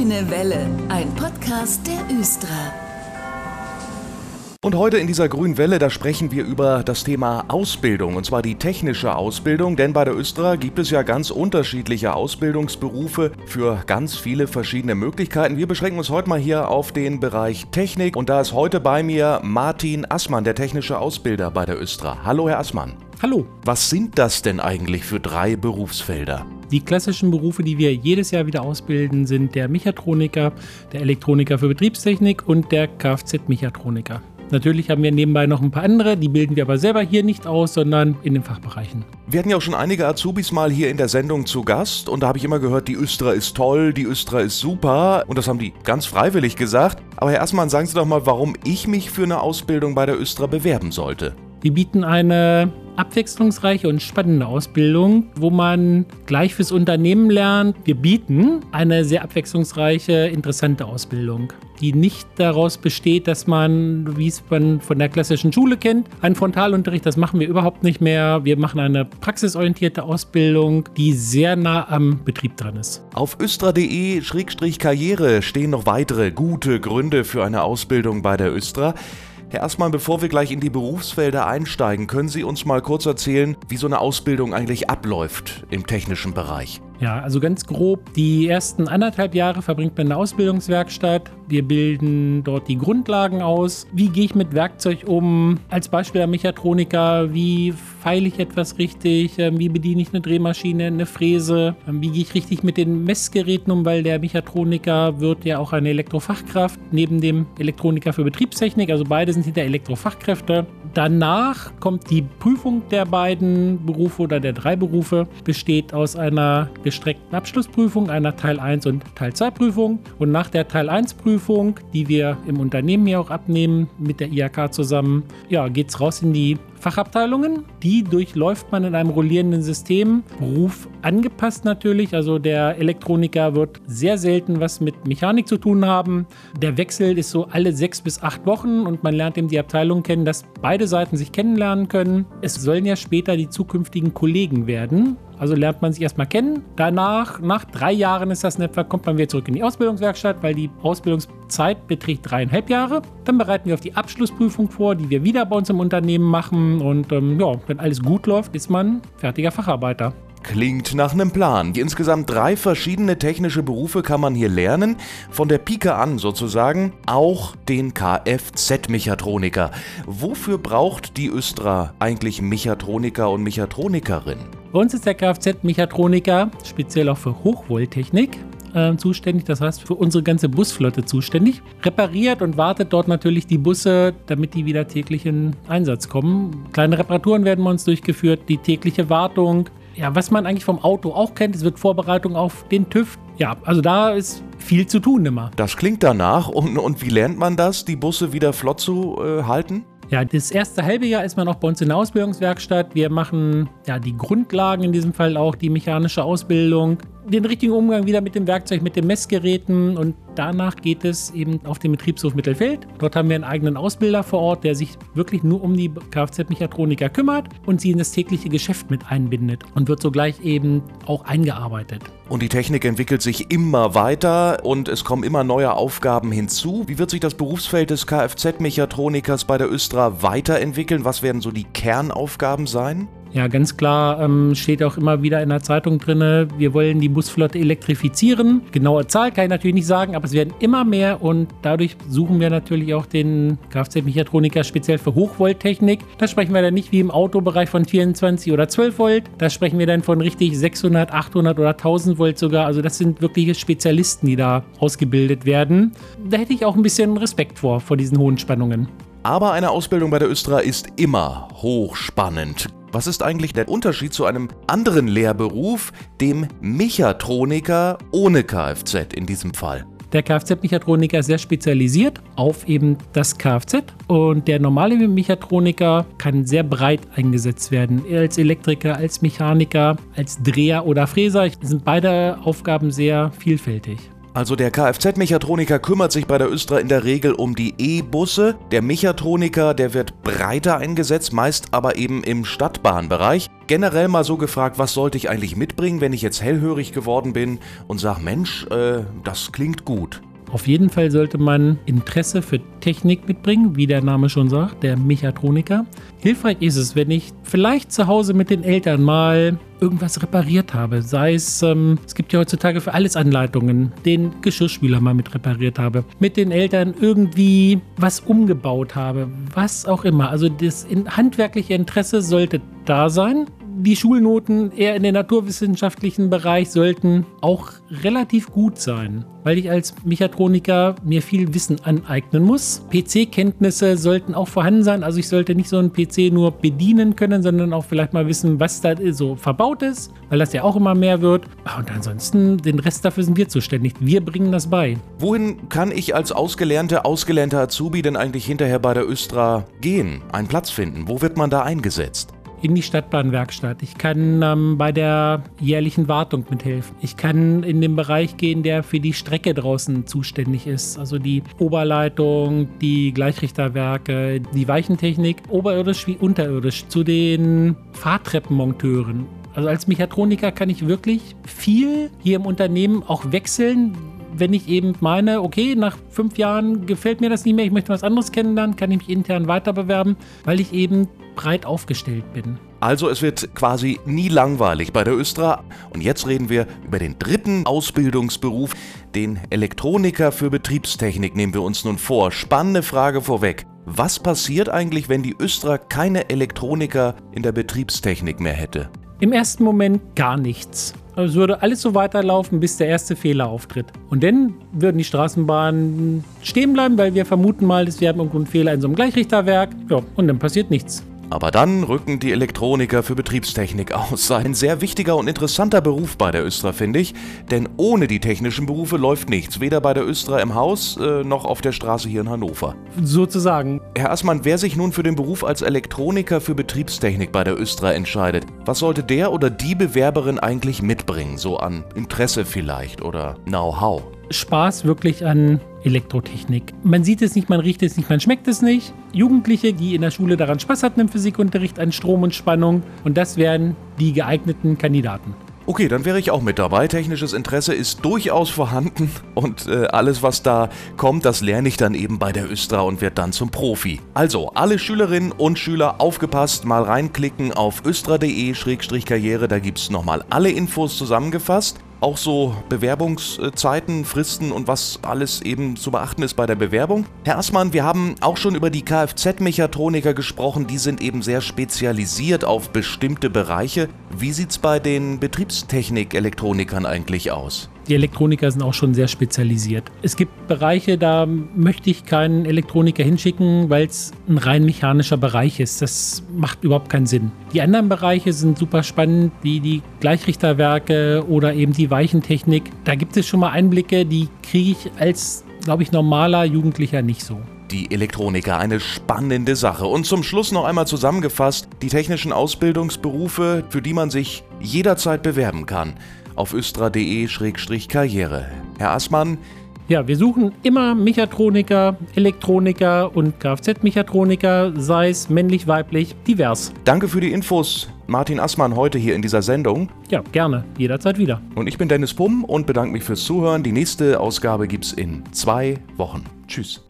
Grüne Welle, ein Podcast der Östra. Und heute in dieser grünen Welle, da sprechen wir über das Thema Ausbildung, und zwar die technische Ausbildung, denn bei der Östra gibt es ja ganz unterschiedliche Ausbildungsberufe für ganz viele verschiedene Möglichkeiten. Wir beschränken uns heute mal hier auf den Bereich Technik und da ist heute bei mir Martin Assmann, der technische Ausbilder bei der Östra. Hallo, Herr Assmann. Hallo. Was sind das denn eigentlich für drei Berufsfelder? Die klassischen Berufe, die wir jedes Jahr wieder ausbilden, sind der Mechatroniker, der Elektroniker für Betriebstechnik und der Kfz-Mechatroniker. Natürlich haben wir nebenbei noch ein paar andere, die bilden wir aber selber hier nicht aus, sondern in den Fachbereichen. Wir hatten ja auch schon einige Azubis mal hier in der Sendung zu Gast und da habe ich immer gehört, die Östra ist toll, die Östra ist super und das haben die ganz freiwillig gesagt. Aber Herr Erstmann, sagen Sie doch mal, warum ich mich für eine Ausbildung bei der Östra bewerben sollte. Wir bieten eine abwechslungsreiche und spannende Ausbildung, wo man gleich fürs Unternehmen lernt. Wir bieten eine sehr abwechslungsreiche, interessante Ausbildung, die nicht daraus besteht, dass man, wie es man von der klassischen Schule kennt, einen Frontalunterricht, das machen wir überhaupt nicht mehr. Wir machen eine praxisorientierte Ausbildung, die sehr nah am Betrieb dran ist. Auf östra.de-karriere stehen noch weitere gute Gründe für eine Ausbildung bei der Östra. Herr Erstmann, bevor wir gleich in die Berufsfelder einsteigen, können Sie uns mal kurz erzählen, wie so eine Ausbildung eigentlich abläuft im technischen Bereich? Ja, also ganz grob, die ersten anderthalb Jahre verbringt man in der Ausbildungswerkstatt. Wir bilden dort die Grundlagen aus. Wie gehe ich mit Werkzeug um? Als Beispiel der Mechatroniker, wie feile ich etwas richtig? Ähm, wie bediene ich eine Drehmaschine, eine Fräse? Ähm, wie gehe ich richtig mit den Messgeräten um? Weil der Mechatroniker wird ja auch eine Elektrofachkraft neben dem Elektroniker für Betriebstechnik. Also beide sind hinter Elektrofachkräfte. Danach kommt die Prüfung der beiden Berufe oder der drei Berufe, besteht aus einer gestreckten Abschlussprüfung, einer Teil 1 und Teil 2 Prüfung. Und nach der Teil 1 Prüfung, die wir im Unternehmen hier auch abnehmen, mit der IHK zusammen, ja, geht es raus in die Fachabteilungen. Die durchläuft man in einem rollierenden System, Beruf angepasst natürlich. Also der Elektroniker wird sehr selten was mit Mechanik zu tun haben. Der Wechsel ist so alle sechs bis acht Wochen und man lernt eben die Abteilung kennen, dass beide Seiten sich kennenlernen können. Es sollen ja später die zukünftigen Kollegen werden. Also lernt man sich erstmal kennen. Danach, nach drei Jahren ist das etwa, kommt man wieder zurück in die Ausbildungswerkstatt, weil die Ausbildungszeit beträgt dreieinhalb Jahre. Dann bereiten wir auf die Abschlussprüfung vor, die wir wieder bei uns im Unternehmen machen. Und ähm, ja, wenn alles gut läuft, ist man fertiger Facharbeiter. Klingt nach einem Plan. Insgesamt drei verschiedene technische Berufe kann man hier lernen. Von der Pike an sozusagen auch den Kfz-Mechatroniker. Wofür braucht die Östra eigentlich Mechatroniker und Mechatronikerinnen? Bei uns ist der Kfz-Mechatroniker speziell auch für Hochvolttechnik äh, zuständig, das heißt für unsere ganze Busflotte zuständig. Repariert und wartet dort natürlich die Busse, damit die wieder täglich in Einsatz kommen. Kleine Reparaturen werden bei uns durchgeführt, die tägliche Wartung. Ja, was man eigentlich vom Auto auch kennt, es wird Vorbereitung auf den TÜV. Ja, also da ist viel zu tun immer. Das klingt danach. Und, und wie lernt man das, die Busse wieder flott zu äh, halten? Ja, das erste halbe Jahr ist man auch bei uns in der Ausbildungswerkstatt. Wir machen ja die Grundlagen, in diesem Fall auch die mechanische Ausbildung, den richtigen Umgang wieder mit dem Werkzeug, mit den Messgeräten und danach geht es eben auf den Betriebshof Mittelfeld. Dort haben wir einen eigenen Ausbilder vor Ort, der sich wirklich nur um die Kfz-Mechatroniker kümmert und sie in das tägliche Geschäft mit einbindet und wird sogleich eben auch eingearbeitet. Und die Technik entwickelt sich immer weiter und es kommen immer neue Aufgaben hinzu. Wie wird sich das Berufsfeld des Kfz-Mechatronikers bei der Östra weiterentwickeln? Was werden so die Kernaufgaben sein? Ja, ganz klar ähm, steht auch immer wieder in der Zeitung drin, wir wollen die Busflotte elektrifizieren. Genaue Zahl kann ich natürlich nicht sagen, aber es werden immer mehr und dadurch suchen wir natürlich auch den Kfz-Mechatroniker speziell für Hochvolttechnik. Da sprechen wir dann nicht wie im Autobereich von 24 oder 12 Volt, da sprechen wir dann von richtig 600, 800 oder 1000 Volt sogar. Also das sind wirkliche Spezialisten, die da ausgebildet werden. Da hätte ich auch ein bisschen Respekt vor, vor diesen hohen Spannungen. Aber eine Ausbildung bei der Östra ist immer hochspannend. Was ist eigentlich der Unterschied zu einem anderen Lehrberuf, dem Mechatroniker ohne Kfz in diesem Fall? Der Kfz-Mechatroniker ist sehr spezialisiert auf eben das Kfz und der normale Mechatroniker kann sehr breit eingesetzt werden. Als Elektriker, als Mechaniker, als Dreher oder Fräser sind beide Aufgaben sehr vielfältig. Also der Kfz-Mechatroniker kümmert sich bei der Östra in der Regel um die E-Busse. Der Mechatroniker, der wird breiter eingesetzt, meist aber eben im Stadtbahnbereich. Generell mal so gefragt, was sollte ich eigentlich mitbringen, wenn ich jetzt hellhörig geworden bin und sage, Mensch, äh, das klingt gut. Auf jeden Fall sollte man Interesse für Technik mitbringen, wie der Name schon sagt, der Mechatroniker. Hilfreich ist es, wenn ich vielleicht zu Hause mit den Eltern mal irgendwas repariert habe. Sei es, ähm, es gibt ja heutzutage für alles Anleitungen, den Geschirrspüler mal mit repariert habe, mit den Eltern irgendwie was umgebaut habe, was auch immer. Also das handwerkliche Interesse sollte da sein die Schulnoten eher in den naturwissenschaftlichen Bereich sollten auch relativ gut sein, weil ich als Mechatroniker mir viel Wissen aneignen muss. PC-Kenntnisse sollten auch vorhanden sein, also ich sollte nicht so einen PC nur bedienen können, sondern auch vielleicht mal wissen, was da so verbaut ist, weil das ja auch immer mehr wird. Ah, und ansonsten, den Rest dafür sind wir zuständig. Wir bringen das bei. Wohin kann ich als ausgelernte, ausgelernter Azubi denn eigentlich hinterher bei der Östra gehen, einen Platz finden? Wo wird man da eingesetzt? In die Stadtbahnwerkstatt. Ich kann ähm, bei der jährlichen Wartung mithelfen. Ich kann in den Bereich gehen, der für die Strecke draußen zuständig ist. Also die Oberleitung, die Gleichrichterwerke, die Weichentechnik, oberirdisch wie unterirdisch, zu den Fahrtreppenmonteuren. Also als Mechatroniker kann ich wirklich viel hier im Unternehmen auch wechseln, wenn ich eben meine, okay, nach fünf Jahren gefällt mir das nicht mehr, ich möchte was anderes kennenlernen, kann ich mich intern weiter bewerben, weil ich eben breit aufgestellt bin. Also es wird quasi nie langweilig bei der Östra. Und jetzt reden wir über den dritten Ausbildungsberuf, den Elektroniker für Betriebstechnik nehmen wir uns nun vor. Spannende Frage vorweg. Was passiert eigentlich, wenn die Östra keine Elektroniker in der Betriebstechnik mehr hätte? Im ersten Moment gar nichts. Also es würde alles so weiterlaufen, bis der erste Fehler auftritt. Und dann würden die Straßenbahnen stehen bleiben, weil wir vermuten mal, dass wir haben irgendwo einen Fehler in so einem Gleichrichterwerk. Ja, und dann passiert nichts. Aber dann rücken die Elektroniker für Betriebstechnik aus. Ein sehr wichtiger und interessanter Beruf bei der Östra, finde ich. Denn ohne die technischen Berufe läuft nichts. Weder bei der Östra im Haus äh, noch auf der Straße hier in Hannover. Sozusagen. Herr Assmann, wer sich nun für den Beruf als Elektroniker für Betriebstechnik bei der Östra entscheidet, was sollte der oder die Bewerberin eigentlich mitbringen? So an Interesse vielleicht oder Know-how? Spaß wirklich an Elektrotechnik. Man sieht es nicht, man riecht es nicht, man schmeckt es nicht. Jugendliche, die in der Schule daran Spaß hatten im Physikunterricht an Strom und Spannung und das wären die geeigneten Kandidaten. Okay, dann wäre ich auch mit dabei. Technisches Interesse ist durchaus vorhanden und äh, alles, was da kommt, das lerne ich dann eben bei der Östra und werde dann zum Profi. Also, alle Schülerinnen und Schüler aufgepasst, mal reinklicken auf östra.de-karriere, da gibt es nochmal alle Infos zusammengefasst auch so Bewerbungszeiten, Fristen und was alles eben zu beachten ist bei der Bewerbung. Herr Assmann, wir haben auch schon über die Kfz-Mechatroniker gesprochen, die sind eben sehr spezialisiert auf bestimmte Bereiche. Wie sieht es bei den Betriebstechnik-Elektronikern eigentlich aus? Die Elektroniker sind auch schon sehr spezialisiert. Es gibt Bereiche, da möchte ich keinen Elektroniker hinschicken, weil es ein rein mechanischer Bereich ist. Das macht überhaupt keinen Sinn. Die anderen Bereiche sind super spannend, wie die Gleichrichterwerke oder eben die Weichentechnik. Da gibt es schon mal Einblicke, die kriege ich als, glaube ich, normaler Jugendlicher nicht so die Elektroniker. Eine spannende Sache. Und zum Schluss noch einmal zusammengefasst die technischen Ausbildungsberufe, für die man sich jederzeit bewerben kann auf östra.de-karriere. Herr Assmann, ja, wir suchen immer Mechatroniker, Elektroniker und Kfz-Mechatroniker, sei es männlich, weiblich, divers. Danke für die Infos, Martin Assmann, heute hier in dieser Sendung. Ja, gerne, jederzeit wieder. Und ich bin Dennis Pumm und bedanke mich fürs Zuhören. Die nächste Ausgabe gibt's in zwei Wochen. Tschüss.